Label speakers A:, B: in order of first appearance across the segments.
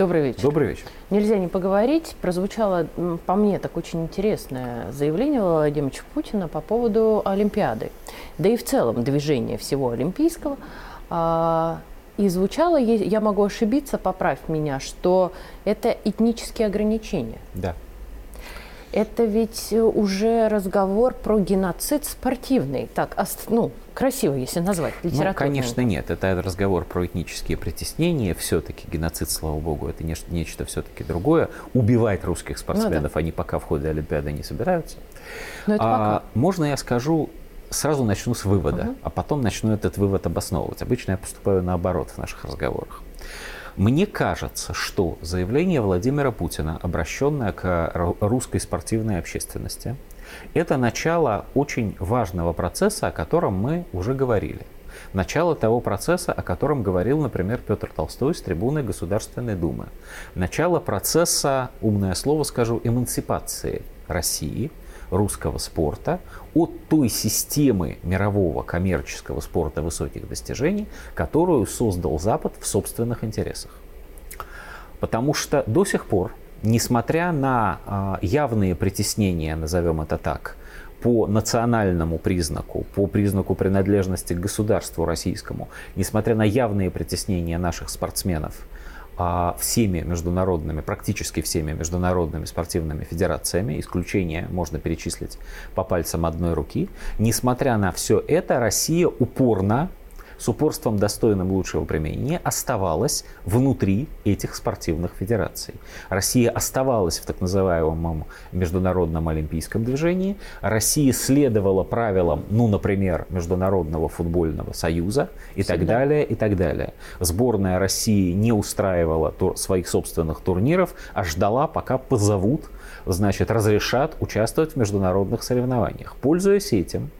A: Добрый вечер.
B: Добрый вечер.
A: Нельзя не поговорить. Прозвучало, по мне, так очень интересное заявление Владимира Путина по поводу Олимпиады. Да и в целом движения всего олимпийского. А, и звучало, я могу ошибиться, поправь меня, что это этнические ограничения.
B: Да
A: это ведь уже разговор про геноцид спортивный. Так, ну, красиво, если назвать, литературный.
B: Ну, конечно, нет. Это разговор про этнические притеснения. Все-таки геноцид, слава богу, это нечто, нечто все-таки другое. Убивать русских спортсменов ну, да. они пока в ходе Олимпиады не собираются. Но это а, пока. Можно я скажу, сразу начну с вывода, угу. а потом начну этот вывод обосновывать. Обычно я поступаю наоборот в наших разговорах. Мне кажется, что заявление Владимира Путина, обращенное к русской спортивной общественности, это начало очень важного процесса, о котором мы уже говорили. Начало того процесса, о котором говорил, например, Петр Толстой с трибуны Государственной Думы. Начало процесса, умное слово скажу, эмансипации России – русского спорта от той системы мирового коммерческого спорта высоких достижений, которую создал Запад в собственных интересах. Потому что до сих пор, несмотря на а, явные притеснения, назовем это так, по национальному признаку, по признаку принадлежности к государству российскому, несмотря на явные притеснения наших спортсменов а, всеми международными, практически всеми международными спортивными федерациями, исключение можно перечислить по пальцам одной руки. Несмотря на все это, Россия упорно с упорством, достойным лучшего применения, оставалась внутри этих спортивных федераций. Россия оставалась в так называемом международном олимпийском движении. Россия следовала правилам, ну, например, Международного футбольного союза и Всегда. так далее, и так далее. Сборная России не устраивала тур, своих собственных турниров, а ждала, пока позовут, значит, разрешат участвовать в международных соревнованиях. Пользуясь этим,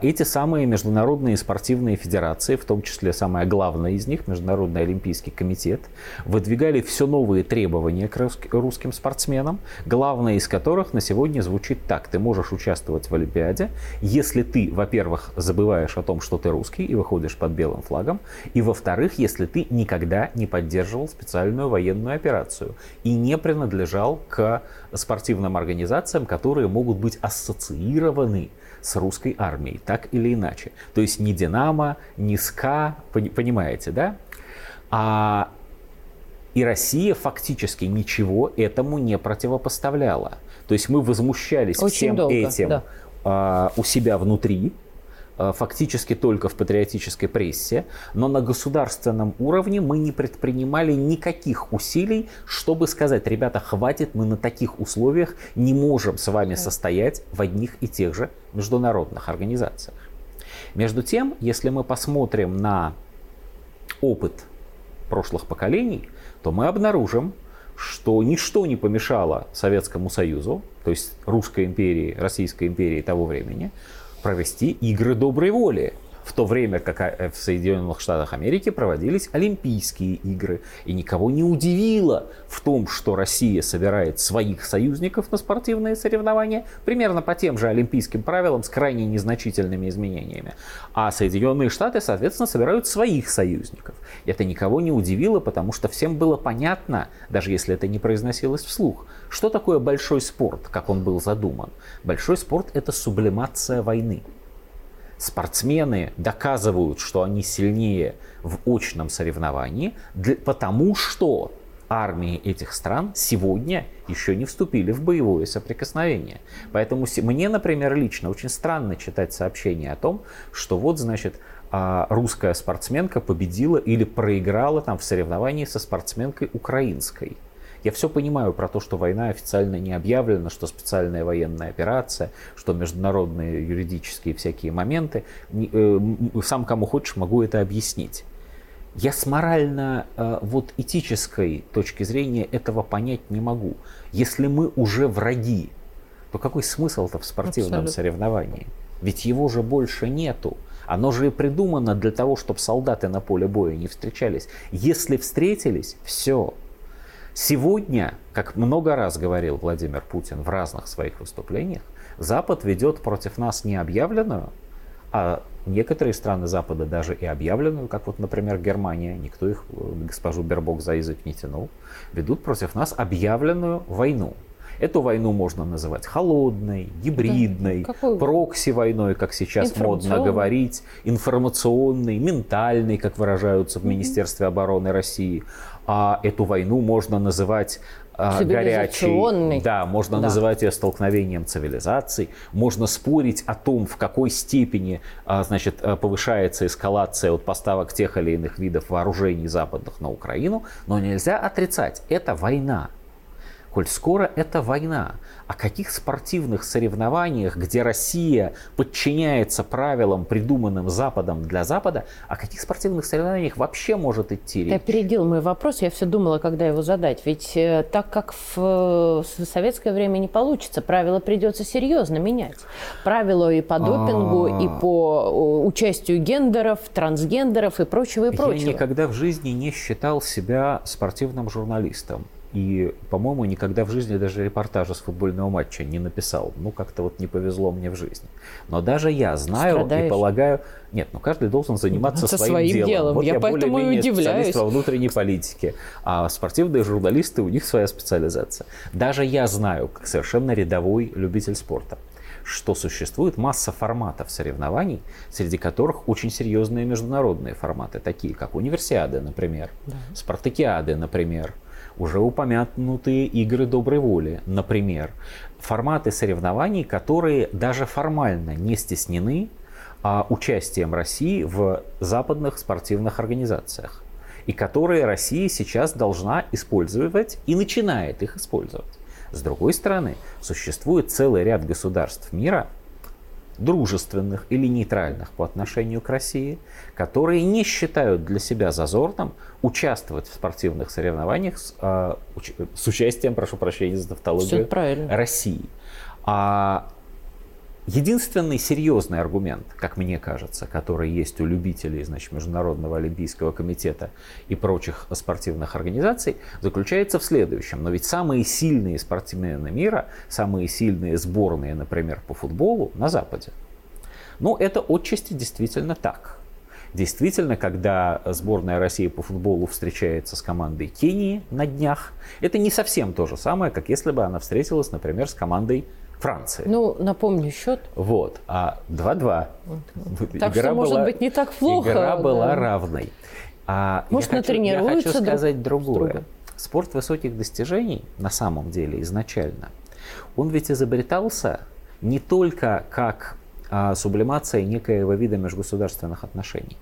B: эти самые международные спортивные федерации, в том числе самая главная из них, Международный олимпийский комитет, выдвигали все новые требования к русским спортсменам, главное из которых на сегодня звучит так. Ты можешь участвовать в Олимпиаде, если ты, во-первых, забываешь о том, что ты русский и выходишь под белым флагом, и, во-вторых, если ты никогда не поддерживал специальную военную операцию и не принадлежал к спортивным организациям, которые могут быть ассоциированы с русской армией, так или иначе. То есть ни Динамо, ни СКА, понимаете, да? А и Россия фактически ничего этому не противопоставляла. То есть мы возмущались Очень всем долго, этим да. а, у себя внутри, фактически только в патриотической прессе, но на государственном уровне мы не предпринимали никаких усилий, чтобы сказать, ребята, хватит, мы на таких условиях не можем с вами состоять в одних и тех же международных организациях. Между тем, если мы посмотрим на опыт прошлых поколений, то мы обнаружим, что ничто не помешало Советскому Союзу, то есть Русской империи, Российской империи того времени, провести игры доброй воли в то время как э, в Соединенных Штатах Америки проводились Олимпийские игры. И никого не удивило в том, что Россия собирает своих союзников на спортивные соревнования примерно по тем же олимпийским правилам с крайне незначительными изменениями. А Соединенные Штаты, соответственно, собирают своих союзников. Это никого не удивило, потому что всем было понятно, даже если это не произносилось вслух, что такое большой спорт, как он был задуман. Большой спорт – это сублимация войны спортсмены доказывают, что они сильнее в очном соревновании, потому что армии этих стран сегодня еще не вступили в боевое соприкосновение. Поэтому мне, например, лично очень странно читать сообщение о том, что вот, значит, а, русская спортсменка победила или проиграла там в соревновании со спортсменкой украинской. Я все понимаю про то, что война официально не объявлена, что специальная военная операция, что международные юридические всякие моменты. Э, сам кому хочешь могу это объяснить. Я с морально, э, вот этической точки зрения этого понять не могу. Если мы уже враги, то какой смысл-то в спортивном Абсолютно. соревновании? Ведь его же больше нету. Оно же и придумано для того, чтобы солдаты на поле боя не встречались. Если встретились, все, Сегодня, как много раз говорил Владимир Путин в разных своих выступлениях, Запад ведет против нас не объявленную, а некоторые страны Запада даже и объявленную, как вот, например, Германия, никто их, госпожу Бербок, за язык не тянул, ведут против нас объявленную войну. Эту войну можно называть холодной, гибридной, да. прокси-войной, как сейчас модно говорить, информационной, ментальной, как выражаются в Министерстве обороны России. А эту войну можно называть горячей. Да, можно да. называть ее столкновением цивилизаций. Можно спорить о том, в какой степени а, значит, а, повышается эскалация от поставок тех или иных видов вооружений западных на Украину. Но нельзя отрицать, это война коль скоро это война. О каких спортивных соревнованиях, где Россия подчиняется правилам, придуманным Западом для Запада, о каких спортивных соревнованиях вообще может идти речь?
A: Ты опередил мой вопрос, я все думала, когда его задать. Ведь э, так как в, советское время не получится, правила придется серьезно менять. Правила и по допингу, и а. по участию гендеров, трансгендеров и прочего, и прочего.
B: Я никогда в жизни не считал себя спортивным журналистом. И, по-моему, никогда в жизни даже репортажа с футбольного матча не написал. Ну, как-то вот не повезло мне в жизни. Но даже я знаю Страдаешь. и полагаю... Нет, ну каждый должен заниматься Это своим, своим делом. делом.
A: Вот я, я поэтому и удивляюсь.
B: во внутренней политике. А спортивные журналисты, у них своя специализация. Даже я знаю, как совершенно рядовой любитель спорта, что существует масса форматов соревнований, среди которых очень серьезные международные форматы, такие как универсиады, например, да. спартакиады, например, уже упомянутые игры доброй воли, например, форматы соревнований, которые даже формально не стеснены а, участием России в западных спортивных организациях и которые Россия сейчас должна использовать и начинает их использовать. С другой стороны, существует целый ряд государств мира, дружественных или нейтральных по отношению к России, которые не считают для себя зазорным участвовать в спортивных соревнованиях с, э, с участием, прошу прощения за тавтологию, России. А Единственный серьезный аргумент, как мне кажется, который есть у любителей значит, Международного Олимпийского комитета и прочих спортивных организаций, заключается в следующем. Но ведь самые сильные спортсмены мира, самые сильные сборные, например, по футболу на Западе. Ну, это отчасти действительно так. Действительно, когда сборная России по футболу встречается с командой Кении на днях, это не совсем то же самое, как если бы она встретилась, например, с командой Франции.
A: Ну, напомню счет.
B: Вот, а 2-2.
A: Так игра что, была, может быть, не так плохо.
B: Игра да. была равной. А
A: может, я хочу, я
B: хочу сказать другое. Друга. Спорт высоких достижений на самом деле изначально, он ведь изобретался не только как а, сублимация некоего вида межгосударственных отношений.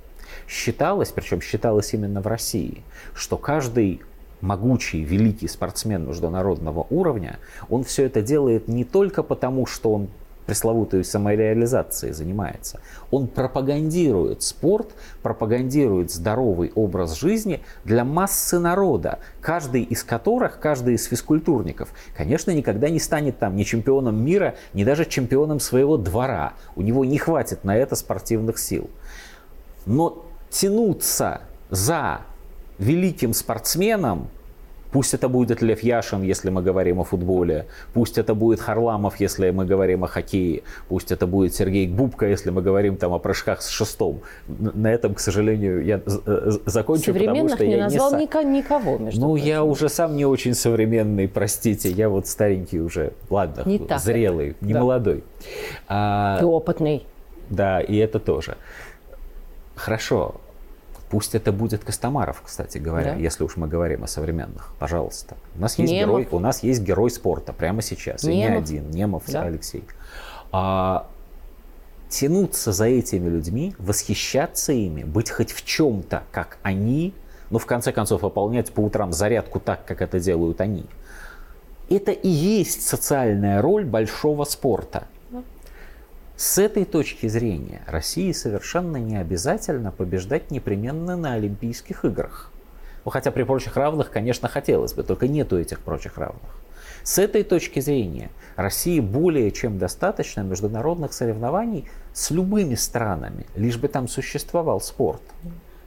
B: Считалось, причем считалось именно в России, что каждый могучий, великий спортсмен международного уровня, он все это делает не только потому, что он пресловутой самореализацией занимается. Он пропагандирует спорт, пропагандирует здоровый образ жизни для массы народа, каждый из которых, каждый из физкультурников, конечно, никогда не станет там ни чемпионом мира, ни даже чемпионом своего двора. У него не хватит на это спортивных сил. Но тянуться за великим спортсменом, Пусть это будет Лев Яшин, если мы говорим о футболе. Пусть это будет Харламов, если мы говорим о хоккее. Пусть это будет Сергей Бубка, если мы говорим там о прыжках с шестом. На этом, к сожалению, я э, закончу, потому что
A: не
B: я
A: назвал
B: не
A: никого,
B: между Ну, прочим. я уже сам не очень современный, простите. Я вот старенький уже, ладно, не зрелый, так. не да. молодой.
A: А, Ты опытный.
B: Да, и это тоже. Хорошо, Пусть это будет Костомаров, кстати говоря, да. если уж мы говорим о современных. Пожалуйста. У нас есть Немов. герой, у нас есть герой спорта прямо сейчас. Немов. И не один. Немов да. Алексей. А, тянуться за этими людьми, восхищаться ими, быть хоть в чем-то, как они, ну, в конце концов, выполнять по утрам зарядку так, как это делают они. Это и есть социальная роль большого спорта. С этой точки зрения России совершенно не обязательно побеждать непременно на Олимпийских играх. Ну, хотя при прочих равных, конечно, хотелось бы, только нету этих прочих равных. С этой точки зрения России более чем достаточно международных соревнований с любыми странами, лишь бы там существовал спорт.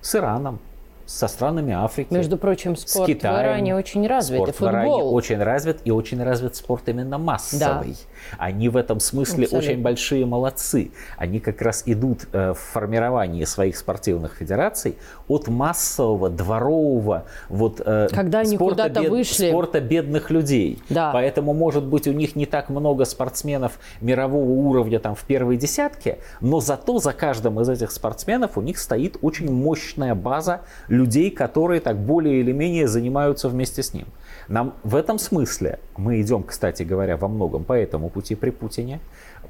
B: С Ираном, со странами Африки.
A: Между прочим, спорт с Китаем. в Иране очень развит.
B: Спорт и футбол. в Иране очень развит, и очень развит спорт именно массовый. Да Они в этом смысле Абсолютно. очень большие молодцы. Они как раз идут э, в формировании своих спортивных федераций от массового, дворового вот,
A: э, Когда они спорта, бед, вышли.
B: спорта бедных людей. Да. Поэтому, может быть, у них не так много спортсменов мирового уровня там, в первой десятке, но зато за каждым из этих спортсменов у них стоит очень мощная база людей, которые так более или менее занимаются вместе с ним. Нам в этом смысле мы идем, кстати говоря, во многом по этому пути при Путине.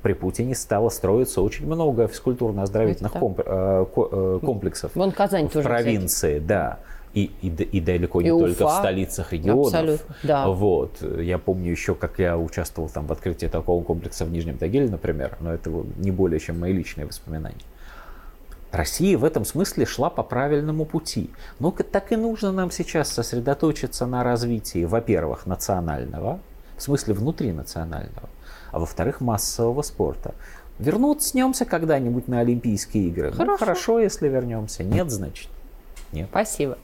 B: При Путине стало строиться очень много физкультурно-оздоровительных комп, э, э, комплексов
A: Вон Казань
B: в
A: тоже,
B: провинции, кстати. да. И, и, и далеко не и только Уфа. в столицах регионов. Абсолютно,
A: да.
B: Вот. Я помню еще, как я участвовал там в открытии такого комплекса в Нижнем Тагиле, например, но это не более чем мои личные воспоминания. Россия в этом смысле шла по правильному пути. Но так и нужно нам сейчас сосредоточиться на развитии, во-первых, национального, в смысле внутринационального, а во-вторых, массового спорта. Вернуться когда-нибудь на Олимпийские игры. Ну, хорошо. Ну, хорошо, если вернемся. Нет, значит, нет.
A: Спасибо.